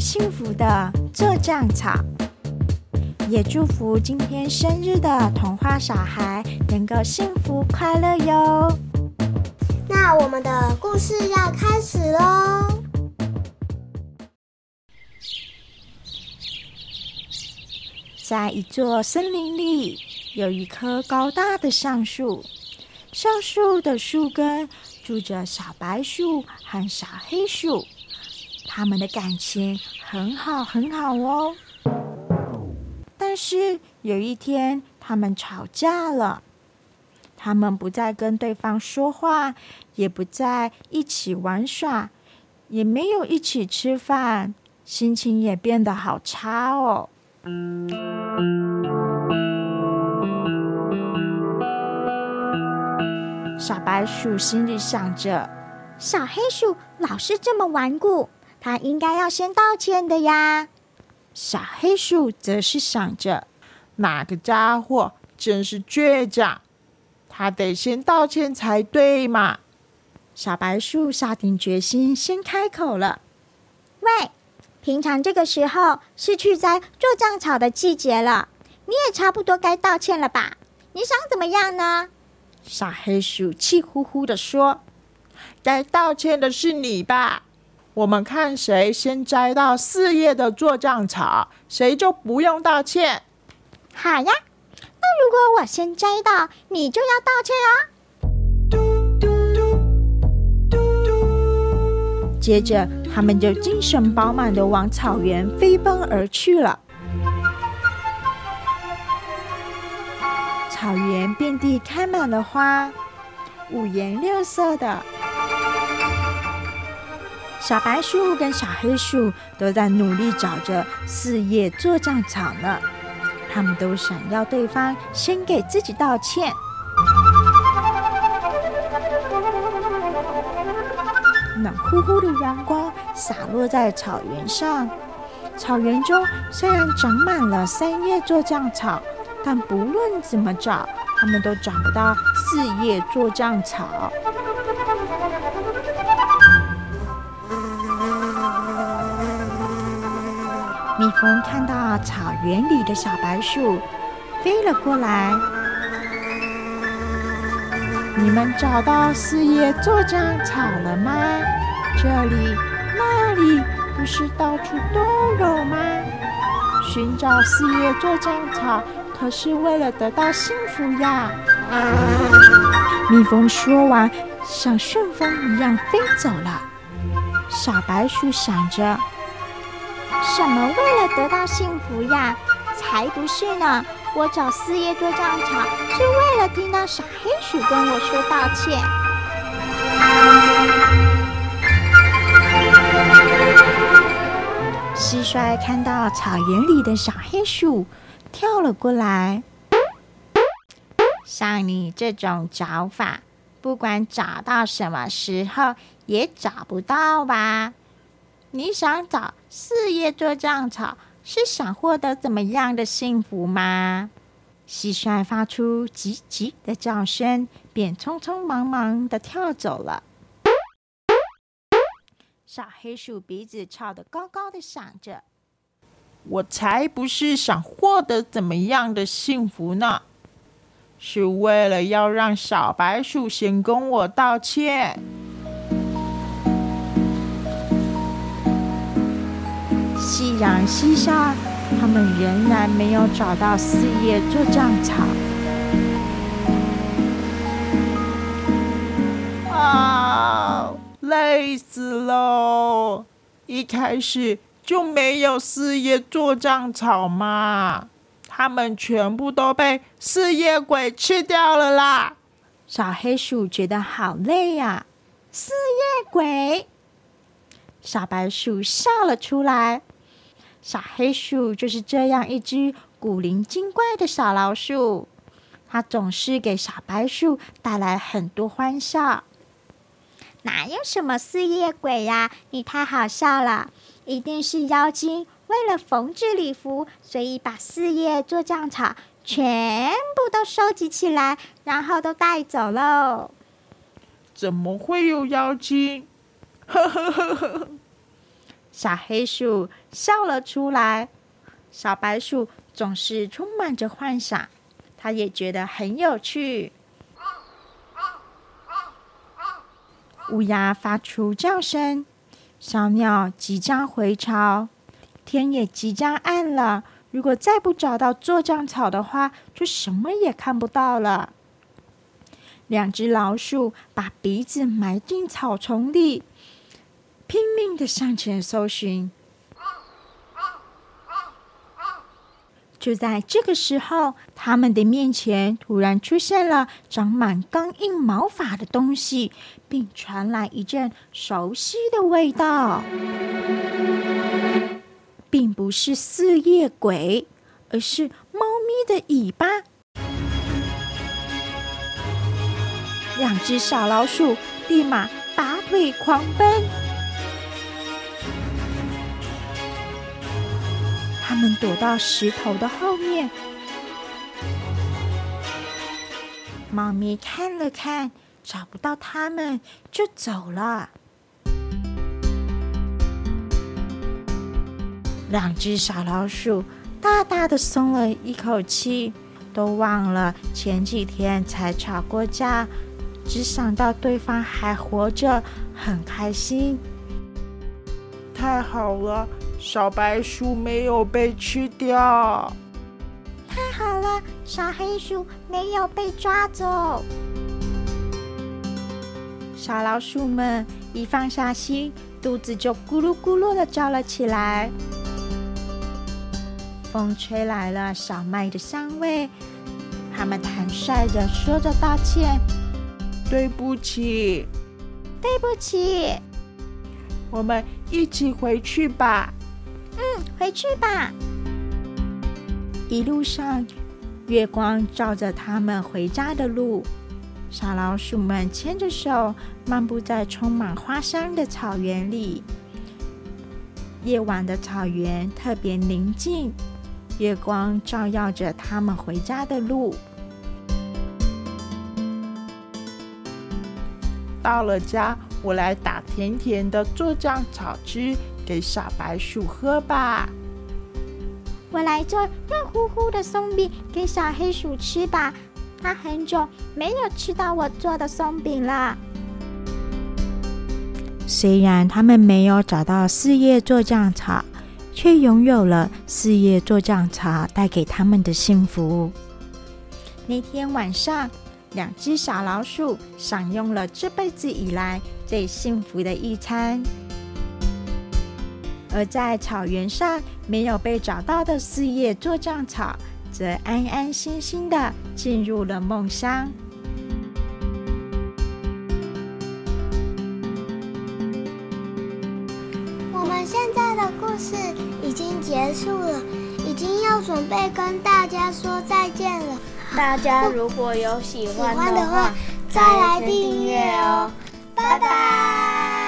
幸福的做酱草。也祝福今天生日的童话小孩能够幸福快乐哟。那我们的故事要开始喽。在一座森林里，有一棵高大的橡树，橡树的树根住着小白树和小黑树，他们的感情很好很好哦。但是有一天，他们吵架了。他们不再跟对方说话，也不再一起玩耍，也没有一起吃饭，心情也变得好差哦。小白鼠心里想着：小黑鼠老是这么顽固，它应该要先道歉的呀。小黑鼠则是想着，哪个家伙真是倔强，他得先道歉才对嘛。小白鼠下定决心，先开口了：“喂，平常这个时候是去摘做酱草的季节了，你也差不多该道歉了吧？你想怎么样呢？”小黑鼠气呼呼的说：“该道歉的是你吧。”我们看谁先摘到四叶的做酱草，谁就不用道歉。好呀，那如果我先摘到，你就要道歉哦。接着，他们就精神饱满的往草原飞奔而去了。草原遍地开满了花，五颜六色的。小白鼠跟小黑鼠都在努力找着四叶做酱草呢，他们都想要对方先给自己道歉。暖乎乎的阳光洒落在草原上，草原中虽然长满了三叶做酱草，但不论怎么找，他们都找不到四叶做酱草。蜜蜂看到草原里的小白鼠飞了过来，你们找到四叶做酱草了吗？这里、那里不是到处都有吗？寻找四叶做酱草可是为了得到幸福呀！蜜蜂说完，像旋风一样飞走了。小白鼠想着。什么为了得到幸福呀？才不是呢！我找四叶做酱草是为了听到小黑鼠跟我说道歉。蟋蟀看到草原里的小黑鼠，跳了过来。像你这种找法，不管找到什么时候也找不到吧？你想找四叶做酱草，是想获得怎么样的幸福吗？蟋蟀发出叽叽的叫声，便匆匆忙忙的跳走了。小黑鼠鼻子翘得高高的，想着：“我才不是想获得怎么样的幸福呢，是为了要让小白鼠先跟我道歉。”夕阳西下，他们仍然没有找到四叶做酱草。啊，累死喽！一开始就没有四叶做酱草嘛，他们全部都被四叶鬼吃掉了啦！小黑鼠觉得好累呀，四叶鬼。小白鼠笑了出来。小黑鼠就是这样一只古灵精怪的小老鼠，它总是给小白鼠带来很多欢笑。哪有什么四叶鬼呀？你太好笑了！一定是妖精为了缝制礼服，所以把四叶做酱草全部都收集起来，然后都带走喽。怎么会有妖精？呵呵呵呵。小黑鼠笑了出来。小白鼠总是充满着幻想，它也觉得很有趣。乌鸦发出叫声，小鸟即将回巢，天也即将暗了。如果再不找到做酱草的话，就什么也看不到了。两只老鼠把鼻子埋进草丛里，拼命的向前搜寻。就在这个时候，他们的面前突然出现了长满刚硬毛发的东西，并传来一阵熟悉的味道。并不是四叶鬼，而是猫咪的尾巴。两只小老鼠立马拔腿狂奔，们躲到石头的后面。猫咪看了看，找不到他们，就走了。两只小老鼠大大的松了一口气，都忘了前几天才吵过架，只想到对方还活着，很开心。太好了，小白鼠没有被吃掉。太好了，小黑鼠没有被抓走。小老鼠们一放下心，肚子就咕噜咕噜的叫了起来。风吹来了小麦的香味，他们坦率的说着道歉：“对不起，对不起。”我们一起回去吧。嗯，回去吧。一路上，月光照着他们回家的路，小老鼠们牵着手漫步在充满花香的草原里。夜晚的草原特别宁静。月光照耀着他们回家的路。到了家，我来打甜甜的做酱草汁给小白鼠喝吧。我来做热乎乎的松饼给小黑鼠吃吧。它很久没有吃到我做的松饼了。虽然他们没有找到四叶做酱草。却拥有了四叶做酱草带给他们的幸福。那天晚上，两只小老鼠享用了这辈子以来最幸福的一餐。而在草原上没有被找到的四叶做酱草，则安安心心的进入了梦乡。我们现在的故事已经结束了，已经要准备跟大家说再见了。大家如果有喜欢的话，再来订阅哦，拜拜。